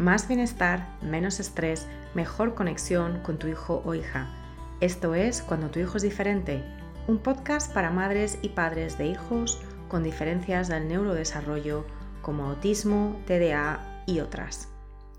más bienestar, menos estrés, mejor conexión con tu hijo o hija. Esto es Cuando tu hijo es diferente, un podcast para madres y padres de hijos con diferencias del neurodesarrollo como autismo, TDA y otras.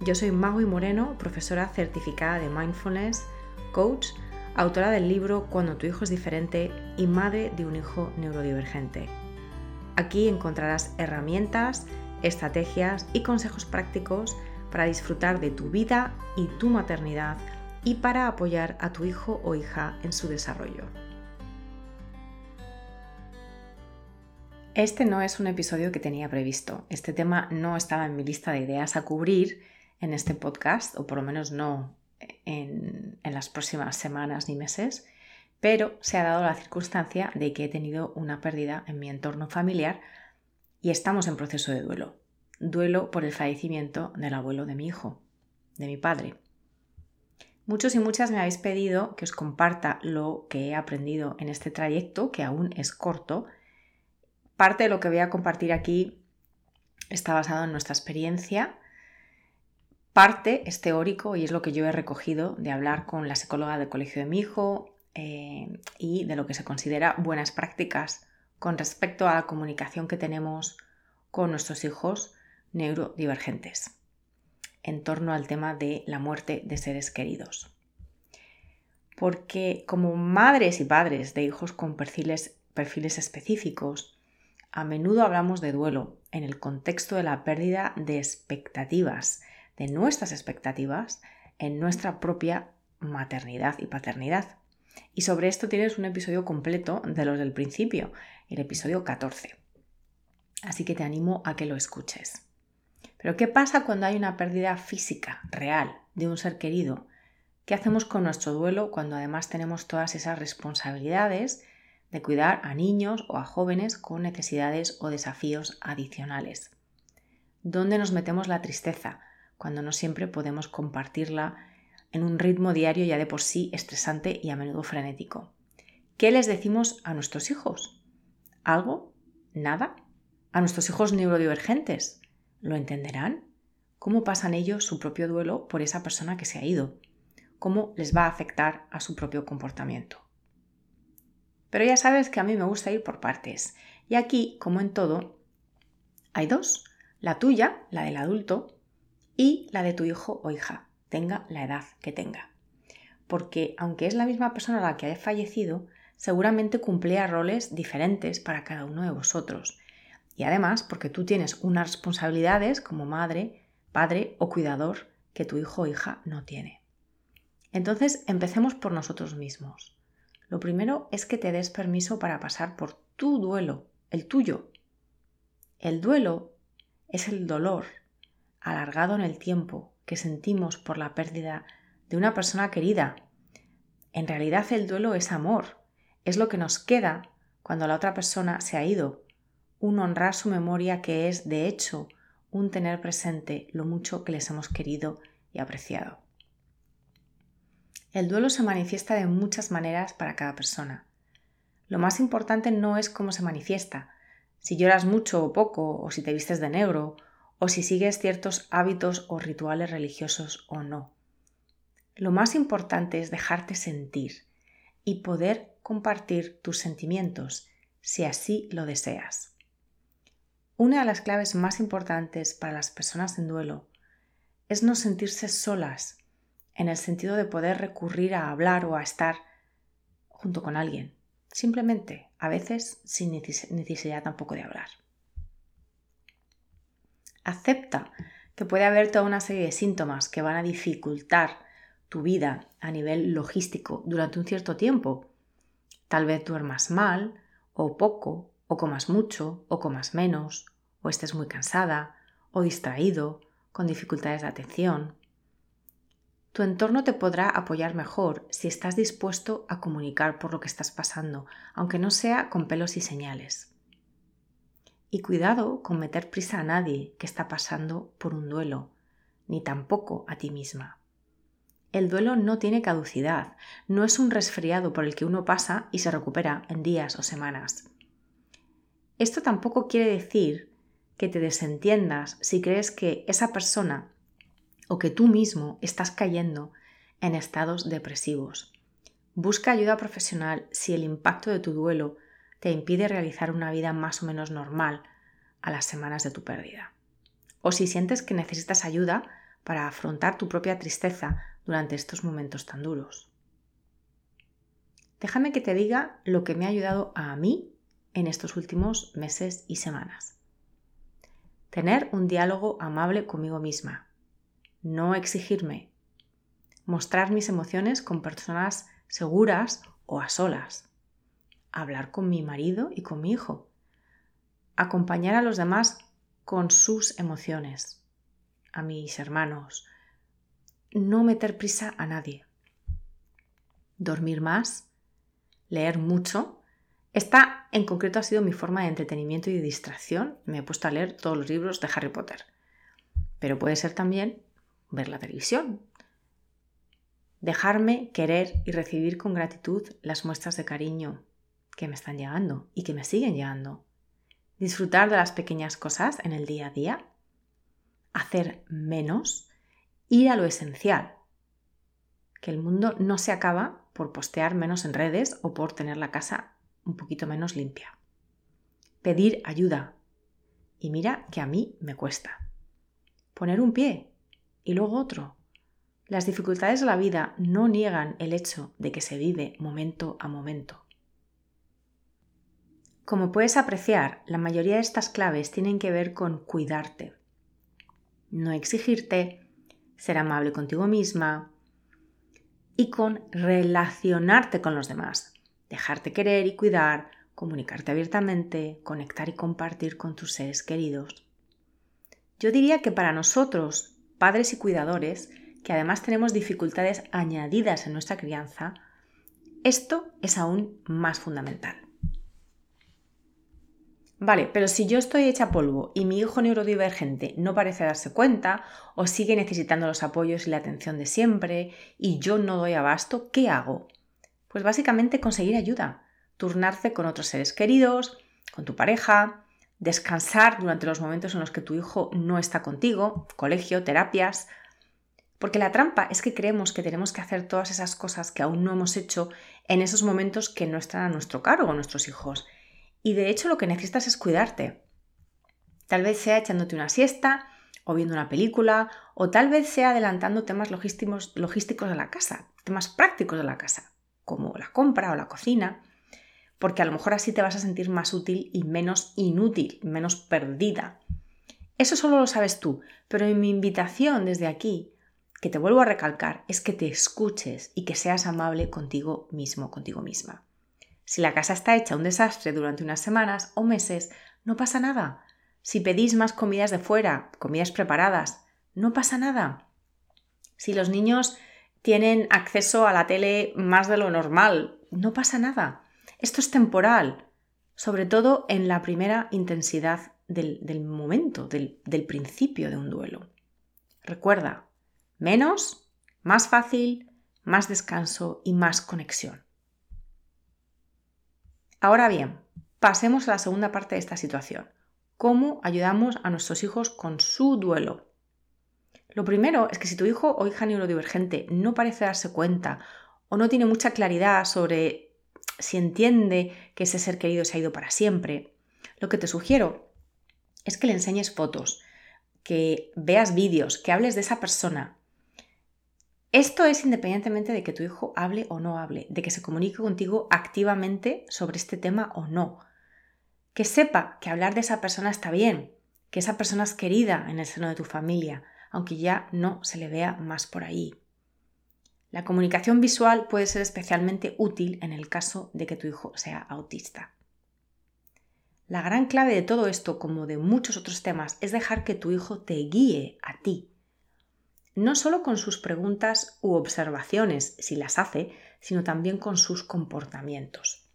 Yo soy Magui Moreno, profesora certificada de mindfulness, coach, autora del libro Cuando tu hijo es diferente y madre de un hijo neurodivergente. Aquí encontrarás herramientas, estrategias y consejos prácticos para disfrutar de tu vida y tu maternidad y para apoyar a tu hijo o hija en su desarrollo. Este no es un episodio que tenía previsto. Este tema no estaba en mi lista de ideas a cubrir en este podcast, o por lo menos no en, las próximas semanas ni meses, pero se ha dado la circunstancia de que he tenido una pérdida en mi entorno familiar y estamos en proceso de duelo. Duelo por el fallecimiento del abuelo de mi hijo, de mi padre. Muchos y muchas me habéis pedido que os comparta lo que he aprendido en este trayecto, que aún es corto. Parte de lo que voy a compartir aquí está basado en nuestra experiencia. Parte es teórico y es lo que yo he recogido de hablar con la psicóloga del colegio de mi hijo eh, y de lo que se considera buenas prácticas con respecto a la comunicación que tenemos con nuestros hijos neurodivergentes en torno al tema de la muerte de seres queridos. Porque como madres y padres de hijos con perfiles, perfiles específicos, a menudo hablamos de duelo en el contexto de la pérdida de expectativas, de nuestras expectativas en nuestra propia maternidad y paternidad. Y sobre esto tienes un episodio completo de los del principio, el episodio 14. Así que te animo a que lo escuches. Pero ¿qué pasa cuando hay una pérdida física, real, de un ser querido? ¿Qué hacemos con nuestro duelo cuando además tenemos todas esas responsabilidades de cuidar a niños o a jóvenes con necesidades o desafíos adicionales? ¿Dónde nos metemos la tristeza cuando no siempre podemos compartirla en un ritmo diario ya de por sí estresante y a menudo frenético? ¿Qué les decimos a nuestros hijos? ¿Algo? ¿Nada? ¿A nuestros hijos neurodivergentes? ¿Lo entenderán? ¿Cómo pasan ellos su propio duelo por esa persona que se ha ido? ¿Cómo les va a afectar a su propio comportamiento? Pero ya sabes que a mí me gusta ir por partes. Y aquí, como en todo, hay dos. La tuya, la del adulto, y la de tu hijo o hija, tenga la edad que tenga. Porque aunque es la misma persona la que ha fallecido, seguramente cumplía roles diferentes para cada uno de vosotros y además porque tú tienes unas responsabilidades como madre, padre o cuidador que tu hijo o hija no tiene. Entonces, empecemos por nosotros mismos. Lo primero es que te des permiso para pasar por tu duelo, el tuyo. El duelo es el dolor alargado en el tiempo que sentimos por la pérdida de una persona querida. En realidad el duelo es amor, es lo que nos queda cuando la otra persona se ha ido un honrar su memoria que es, de hecho, un tener presente lo mucho que les hemos querido y apreciado. El duelo se manifiesta de muchas maneras para cada persona. Lo más importante no es cómo se manifiesta, si lloras mucho o poco, o si te vistes de negro, o si sigues ciertos hábitos o rituales religiosos o no. Lo más importante es dejarte sentir y poder compartir tus sentimientos, si así lo deseas. Una de las claves más importantes para las personas en duelo es no sentirse solas, en el sentido de poder recurrir a hablar o a estar junto con alguien, simplemente, a veces sin necesidad tampoco de hablar. Acepta que puede haber toda una serie de síntomas que van a dificultar tu vida a nivel logístico durante un cierto tiempo. Tal vez duermas mal, o poco, o comas mucho, o comas menos, o estés muy cansada, o distraído, con dificultades de atención. Tu entorno te podrá apoyar mejor si estás dispuesto a comunicar por lo que estás pasando, aunque no sea con pelos y señales. Y cuidado con meter prisa a nadie que está pasando por un duelo, ni tampoco a ti misma. El duelo no tiene caducidad, no es un resfriado por el que uno pasa y se recupera en días o semanas. Esto tampoco quiere decir que te desentiendas si crees que esa persona o que tú mismo estás cayendo en estados depresivos. Busca ayuda profesional si el impacto de tu duelo te impide realizar una vida más o menos normal a las semanas de tu pérdida. O si sientes que necesitas ayuda para afrontar tu propia tristeza durante estos momentos tan duros. Déjame que te diga lo que me ha ayudado a mí en estos últimos meses y semanas. Tener un diálogo amable conmigo misma. No exigirme. Mostrar mis emociones con personas seguras o a solas. Hablar con mi marido y con mi hijo. Acompañar a los demás con sus emociones. A mis hermanos. No meter prisa a nadie. Dormir más. Leer mucho esta en concreto ha sido mi forma de entretenimiento y de distracción. Me he puesto a leer todos los libros de Harry Potter. Pero puede ser también ver la televisión. Dejarme querer y recibir con gratitud las muestras de cariño que me están llegando y que me siguen llegando. Disfrutar de las pequeñas cosas en el día a día. Hacer menos. Ir a lo esencial. Que el mundo no se acaba por postear menos en redes o por tener la casa un poquito menos limpia. Pedir ayuda. Y mira que a mí me cuesta. Poner un pie y luego otro. Las dificultades de la vida no niegan el hecho de que se vive momento a momento. Como puedes apreciar, la mayoría de estas claves tienen que ver con cuidarte, no exigirte, ser amable contigo misma y con relacionarte con los demás, dejarte querer y cuidar, comunicarte abiertamente, conectar y compartir con tus seres queridos. Yo diría que para nosotros, padres y cuidadores, que además tenemos dificultades añadidas en nuestra crianza, esto es aún más fundamental. Vale, pero si yo estoy hecha polvo y mi hijo neurodivergente no parece darse cuenta o sigue necesitando los apoyos y la atención de siempre y yo no doy abasto, ¿qué hago? Pues básicamente conseguir ayuda, turnarse con otros seres queridos, con tu pareja, descansar durante los momentos en los que tu hijo no está contigo, colegio, terapias. Porque la trampa es que creemos que tenemos que hacer todas esas cosas que aún no hemos hecho en esos momentos que no están a nuestro cargo nuestros hijos. Y de hecho lo que necesitas es cuidarte. Tal vez sea echándote una siesta o viendo una película o tal vez sea adelantando temas logísticos, logísticos de la casa, temas prácticos de la casa como la compra o la cocina, porque a lo mejor así te vas a sentir más útil y menos inútil, menos perdida. Eso solo lo sabes tú, pero mi invitación desde aquí, que te vuelvo a recalcar, es que te escuches y que seas amable contigo mismo, contigo misma. Si la casa está hecha un desastre durante unas semanas o meses, no pasa nada. Si pedís más comidas de fuera, comidas preparadas, no pasa nada. Si los niños tienen acceso a la tele más de lo normal. No pasa nada. Esto es temporal, sobre todo en la primera intensidad del, momento, del, principio de un duelo. Recuerda, menos, más fácil, más descanso y más conexión. Ahora bien, pasemos a la segunda parte de esta situación. ¿Cómo ayudamos a nuestros hijos con su duelo? Lo primero es que si tu hijo o hija neurodivergente no parece darse cuenta o no tiene mucha claridad sobre si entiende que ese ser querido se ha ido para siempre, lo que te sugiero es que le enseñes fotos, que veas vídeos, que hables de esa persona. Esto es independientemente de que tu hijo hable o no hable, de que se comunique contigo activamente sobre este tema o no. Que sepa que hablar de esa persona está bien, que esa persona es querida en el seno de tu familia, aunque ya no se le vea más por ahí. La comunicación visual puede ser especialmente útil en el caso de que tu hijo sea autista. La gran clave de todo esto, como de muchos otros temas, es dejar que tu hijo te guíe a ti. No solo con sus preguntas u observaciones, si las hace, sino también con sus comportamientos.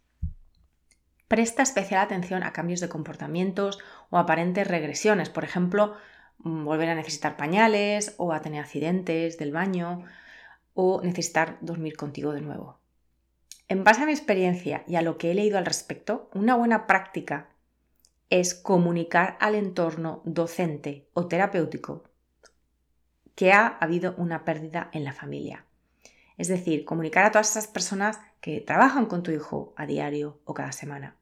Presta especial atención a cambios de comportamientos o aparentes regresiones, por ejemplo, volver a necesitar pañales o a tener accidentes del baño o necesitar dormir contigo de nuevo. En base a mi experiencia y a lo que he leído al respecto, una buena práctica es comunicar al entorno docente o terapéutico que ha habido una pérdida en la familia. Es decir, comunicar a todas esas personas que trabajan con tu hijo a diario o cada semana,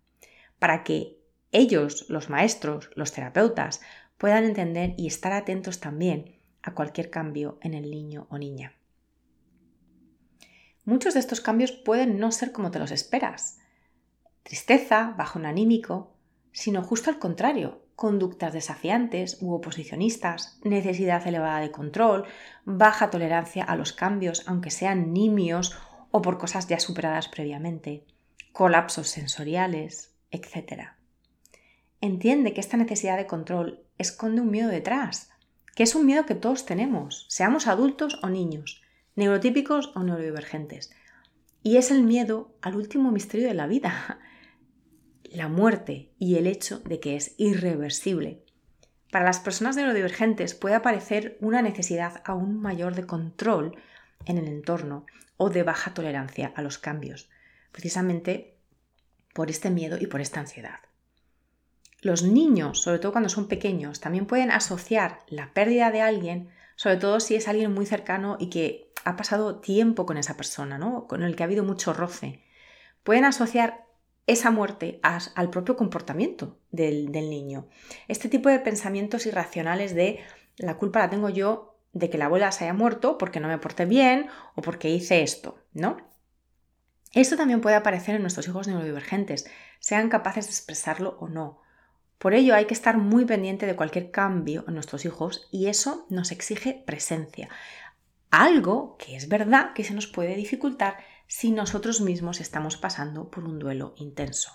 para que ellos, los maestros, los terapeutas, puedan entender y estar atentos también a cualquier cambio en el niño o niña. Muchos de estos cambios pueden no ser como te los esperas. Tristeza, bajón anímico, sino justo al contrario, conductas desafiantes u oposicionistas, necesidad elevada de control, baja tolerancia a los cambios, aunque sean nimios o por cosas ya superadas previamente, colapsos sensoriales, etc. Entiende que esta necesidad de control esconde un miedo detrás, que es un miedo que todos tenemos, seamos adultos o niños, neurotípicos o neurodivergentes. Y es el miedo al último misterio de la vida, la muerte y el hecho de que es irreversible. Para las personas neurodivergentes puede aparecer una necesidad aún mayor de control en el entorno o de baja tolerancia a los cambios, precisamente por este miedo y por esta ansiedad. Los niños, sobre todo cuando son pequeños, también pueden asociar la pérdida de alguien, sobre todo si es alguien muy cercano y que ha pasado tiempo con esa persona, ¿no? con el que ha habido mucho roce. Pueden asociar esa muerte al propio comportamiento del, niño. Este tipo de pensamientos irracionales de la culpa la tengo yo de que la abuela se haya muerto porque no me porté bien o porque hice esto, ¿no? Esto también puede aparecer en nuestros hijos neurodivergentes, sean capaces de expresarlo o no. Por ello hay que estar muy pendiente de cualquier cambio en nuestros hijos y eso nos exige presencia. Algo que es verdad que se nos puede dificultar si nosotros mismos estamos pasando por un duelo intenso.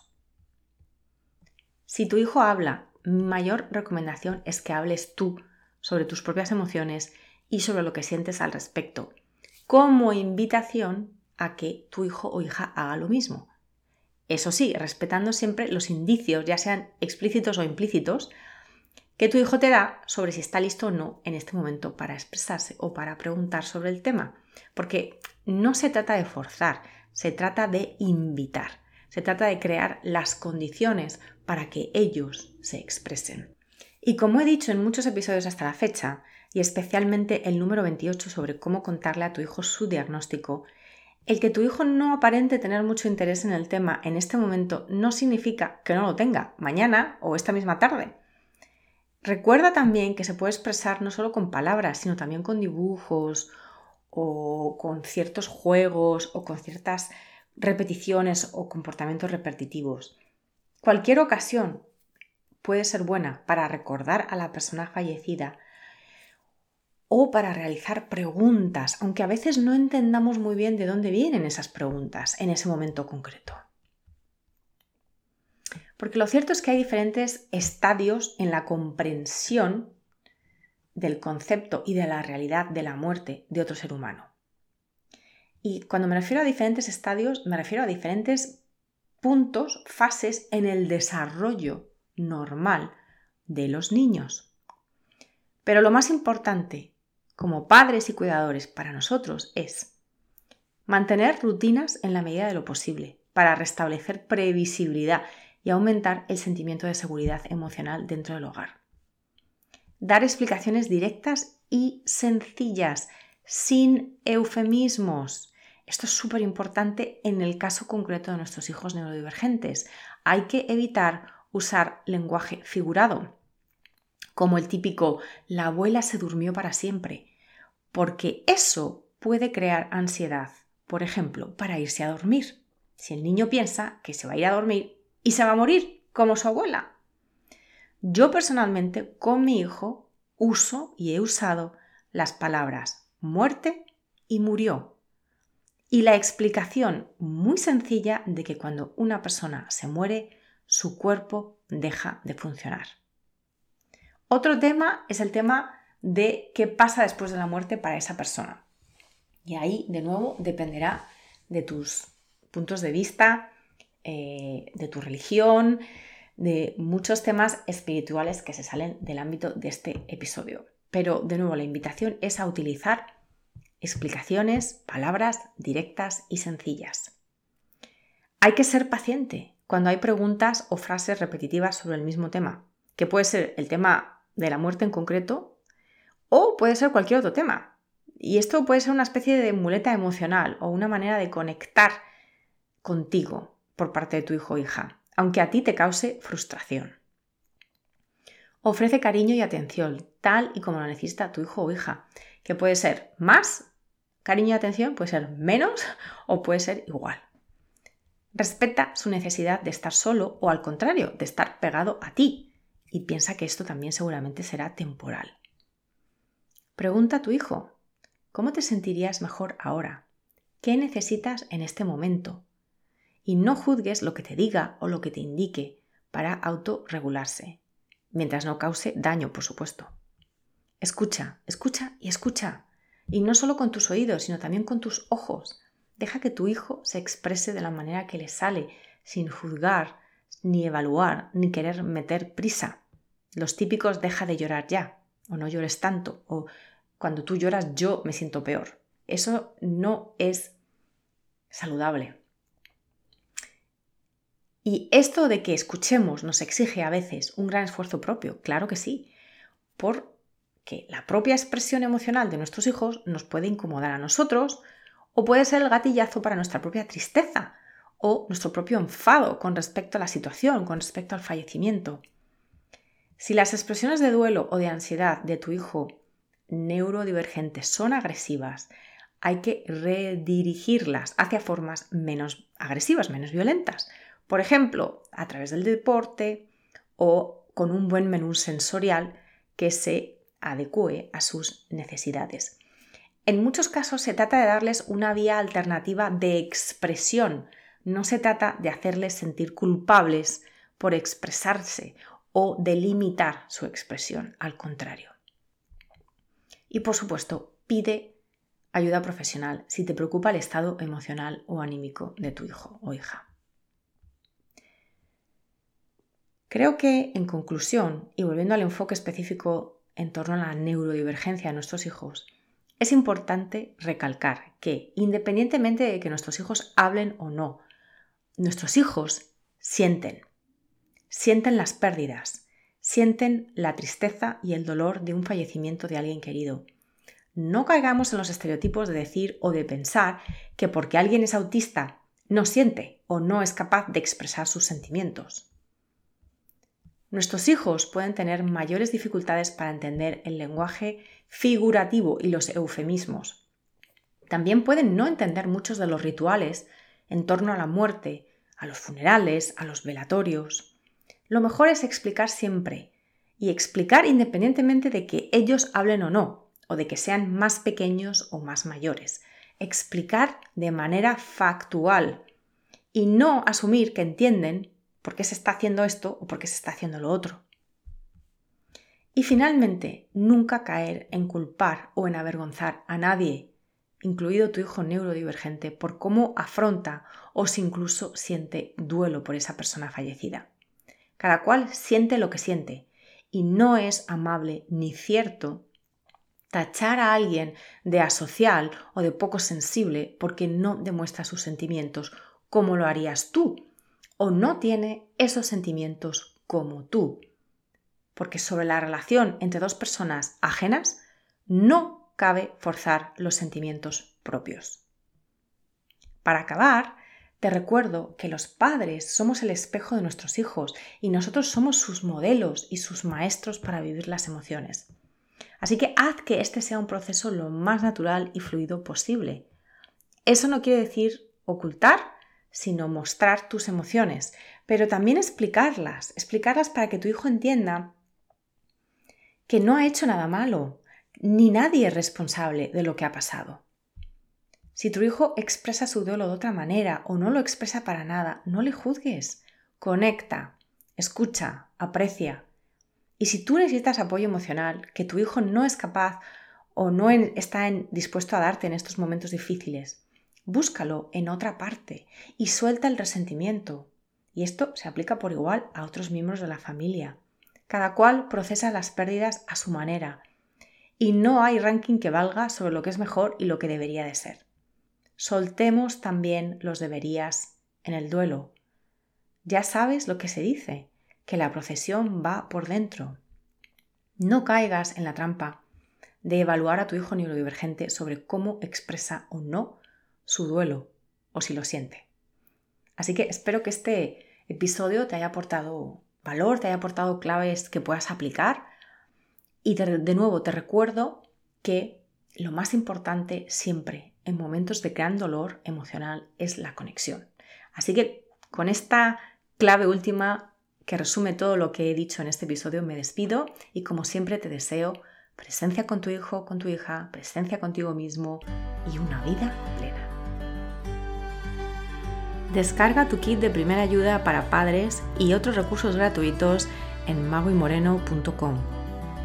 Si tu hijo habla, mi mayor recomendación es que hables tú sobre tus propias emociones y sobre lo que sientes al respecto, como invitación a que tu hijo o hija haga lo mismo. Eso sí, respetando siempre los indicios, ya sean explícitos o implícitos, que tu hijo te da sobre si está listo o no en este momento para expresarse o para preguntar sobre el tema. Porque no se trata de forzar, se trata de invitar, se trata de crear las condiciones para que ellos se expresen. Y como he dicho en muchos episodios hasta la fecha, y especialmente el número 28 sobre cómo contarle a tu hijo su diagnóstico, el que tu hijo no aparente tener mucho interés en el tema en este momento no significa que no lo tenga mañana o esta misma tarde. Recuerda también que se puede expresar no solo con palabras, sino también con dibujos o con ciertos juegos o con ciertas repeticiones o comportamientos repetitivos. Cualquier ocasión puede ser buena para recordar a la persona fallecida o para realizar preguntas, aunque a veces no entendamos muy bien de dónde vienen esas preguntas en ese momento concreto. Porque lo cierto es que hay diferentes estadios en la comprensión del concepto y de la realidad de la muerte de otro ser humano. Y cuando me refiero a diferentes estadios, me refiero a diferentes puntos, fases en el desarrollo normal de los niños. Pero lo más importante, como padres y cuidadores para nosotros, es mantener rutinas en la medida de lo posible para restablecer previsibilidad y aumentar el sentimiento de seguridad emocional dentro del hogar dar explicaciones directas y sencillas, sin eufemismos. Esto es súper importante en el caso concreto de nuestros hijos neurodivergentes. Hay que evitar usar lenguaje figurado, como el típico la abuela se durmió para siempre, porque eso puede crear ansiedad, por ejemplo, para irse a dormir. Si el niño piensa que se va a ir a dormir y se va a morir, como su abuela. Yo personalmente con mi hijo uso y he usado las palabras muerte y murió. Y la explicación muy sencilla de que cuando una persona se muere, su cuerpo deja de funcionar. Otro tema es el tema de qué pasa después de la muerte para esa persona. Y ahí, de nuevo, dependerá de tus puntos de vista, eh, de tu religión, de muchos temas espirituales que se salen del ámbito de este episodio. Pero de nuevo, la invitación es a utilizar explicaciones, palabras directas y sencillas. Hay que ser paciente cuando hay preguntas o frases repetitivas sobre el mismo tema, que puede ser el tema de la muerte en concreto O puede ser cualquier otro tema. Y esto puede ser una especie de muleta emocional o una manera de conectar contigo por parte de tu hijo o hija, aunque a ti te cause frustración. Ofrece cariño y atención, tal y como lo necesita tu hijo o hija, que puede ser más cariño y atención, puede ser menos o puede ser igual. Respeta su necesidad de estar solo o al contrario, de estar pegado a ti y piensa que esto también seguramente será temporal. Pregunta a tu hijo, ¿cómo te sentirías mejor ahora? ¿Qué necesitas en este momento? Y no juzgues lo que te diga o lo que te indique para autorregularse, mientras no cause daño, por supuesto. Escucha, escucha y escucha. Y no solo con tus oídos, sino también con tus ojos. Deja que tu hijo se exprese de la manera que le sale, sin juzgar, ni evaluar, ni querer meter prisa. Los típicos deja de llorar ya, o no llores tanto, o cuando tú lloras yo me siento peor. Eso no es saludable. Y esto de que escuchemos nos exige a veces un gran esfuerzo propio, claro que sí, porque la propia expresión emocional de nuestros hijos nos puede incomodar a nosotros o puede ser el gatillazo para nuestra propia tristeza o nuestro propio enfado con respecto a la situación, con respecto al fallecimiento. Si las expresiones de duelo o de ansiedad de tu hijo neurodivergente son agresivas, hay que redirigirlas hacia formas menos agresivas, menos violentas. Por ejemplo, a través del deporte o con un buen menú sensorial que se adecue a sus necesidades. En muchos casos se trata de darles una vía alternativa de expresión. No se trata de hacerles sentir culpables por expresarse o de limitar su expresión, al contrario. Y por supuesto, pide ayuda profesional si te preocupa el estado emocional o anímico de tu hijo o hija. Creo que, en conclusión, y volviendo al enfoque específico en torno a la neurodivergencia de nuestros hijos, es importante recalcar que, independientemente de que nuestros hijos hablen o no, nuestros hijos sienten, sienten las pérdidas, sienten la tristeza y el dolor de un fallecimiento de alguien querido. No caigamos en los estereotipos de decir o de pensar que porque alguien es autista no siente o no es capaz de expresar sus sentimientos. Nuestros hijos pueden tener mayores dificultades para entender el lenguaje figurativo y los eufemismos. También pueden no entender muchos de los rituales en torno a la muerte, a los funerales, a los velatorios. Lo mejor es explicar siempre y explicar independientemente de que ellos hablen o no, o de que sean más pequeños o más mayores. Explicar de manera factual y no asumir que entienden por qué se está haciendo esto o por qué se está haciendo lo otro. Y finalmente, nunca caer en culpar o en avergonzar a nadie, incluido tu hijo neurodivergente, por cómo afronta o si incluso siente duelo por esa persona fallecida. Cada cual siente lo que siente y no es amable ni cierto tachar a alguien de asocial o de poco sensible porque no demuestra sus sentimientos como lo harías tú o no tiene esos sentimientos como tú. Porque sobre la relación entre dos personas ajenas no cabe forzar los sentimientos propios. Para acabar, te recuerdo que los padres somos el espejo de nuestros hijos y nosotros somos sus modelos y sus maestros para vivir las emociones. Así que haz que este sea un proceso lo más natural y fluido posible. Eso no quiere decir ocultar, sino mostrar tus emociones, pero también explicarlas, explicarlas para que tu hijo entienda que no ha hecho nada malo, ni nadie es responsable de lo que ha pasado. Si tu hijo expresa su duelo de otra manera o no lo expresa para nada, no le juzgues. Conecta, escucha, aprecia. Y si tú necesitas apoyo emocional que tu hijo no es capaz o no está dispuesto a darte en estos momentos difíciles, búscalo en otra parte y suelta el resentimiento. Y esto se aplica por igual a otros miembros de la familia. Cada cual procesa las pérdidas a su manera y no hay ranking que valga sobre lo que es mejor y lo que debería de ser. Soltemos también los deberías en el duelo. Ya sabes lo que se dice, que la procesión va por dentro. No caigas en la trampa de evaluar a tu hijo neurodivergente sobre cómo expresa o no su duelo o si lo siente. Así que espero que este episodio te haya aportado valor, te haya aportado claves que puedas aplicar. Y de, nuevo te recuerdo que lo más importante siempre en momentos de gran dolor emocional es la conexión. Así que con esta clave última que resume todo lo que he dicho en este episodio me despido y como siempre te deseo presencia con tu hijo, con tu hija, presencia contigo mismo y una vida plena. Descarga tu kit de primera ayuda para padres y otros recursos gratuitos en magoymoreno.com.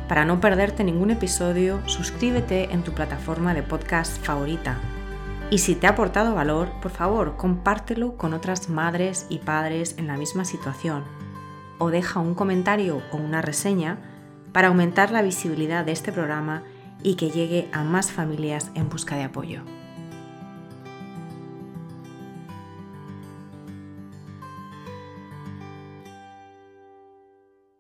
Para no perderte ningún episodio, suscríbete en tu plataforma de podcast favorita. Y si te ha aportado valor, por favor, compártelo con otras madres y padres en la misma situación. O deja un comentario o una reseña para aumentar la visibilidad de este programa y que llegue a más familias en busca de apoyo.